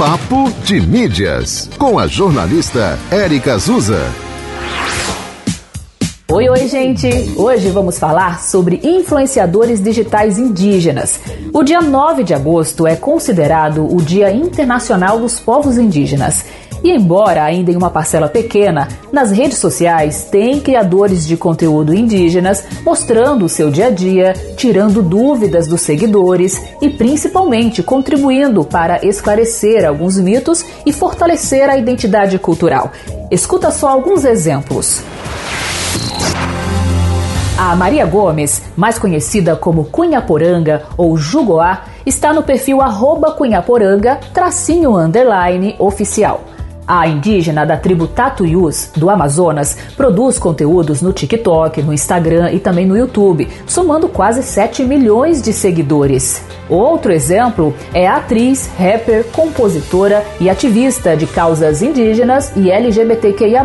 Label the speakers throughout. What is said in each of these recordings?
Speaker 1: Papo de Mídias, com a jornalista Érica Azusa.
Speaker 2: Oi, oi, gente! Hoje vamos falar sobre influenciadores digitais indígenas. O dia 9 de agosto é considerado o Dia Internacional dos Povos Indígenas. E embora ainda em uma parcela pequena, nas redes sociais tem criadores de conteúdo indígenas mostrando o seu dia a dia, tirando dúvidas dos seguidores e principalmente contribuindo para esclarecer alguns mitos e fortalecer a identidade cultural. Escuta só alguns exemplos. A Maria Gomes, mais conhecida como Cunhaporanga ou Jugoá, está no perfil arroba Cunhaporanga, tracinho underline oficial. A indígena da tribo Tatuyus, do Amazonas, produz conteúdos no TikTok, no Instagram e também no YouTube, somando quase 7 milhões de seguidores. Outro exemplo é a atriz, rapper, compositora e ativista de causas indígenas e LGBTQIA,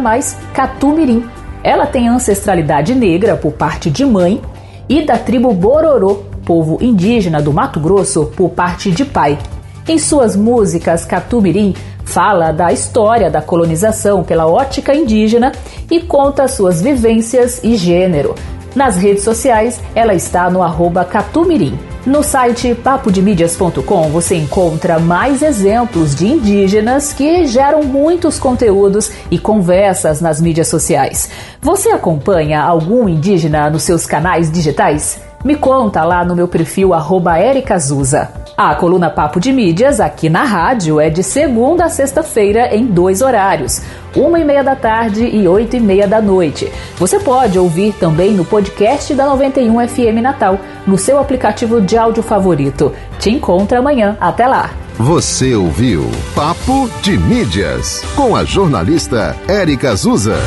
Speaker 2: Catumirim. Ela tem ancestralidade negra por parte de mãe e da tribo Bororô, povo indígena do Mato Grosso, por parte de pai. Em suas músicas, Catumirim fala da história da colonização pela ótica indígena e conta suas vivências e gênero. Nas redes sociais, ela está no arroba Catumirim. No site papodemídias.com você encontra mais exemplos de indígenas que geram muitos conteúdos e conversas nas mídias sociais. Você acompanha algum indígena nos seus canais digitais? Me conta lá no meu perfil arroba Ericazusa. A coluna Papo de Mídias, aqui na rádio, é de segunda a sexta-feira em dois horários, uma e meia da tarde e oito e meia da noite. Você pode ouvir também no podcast da 91 FM Natal, no seu aplicativo de áudio favorito. Te encontro amanhã. Até lá!
Speaker 1: Você ouviu Papo de Mídias, com a jornalista Érica Azusa.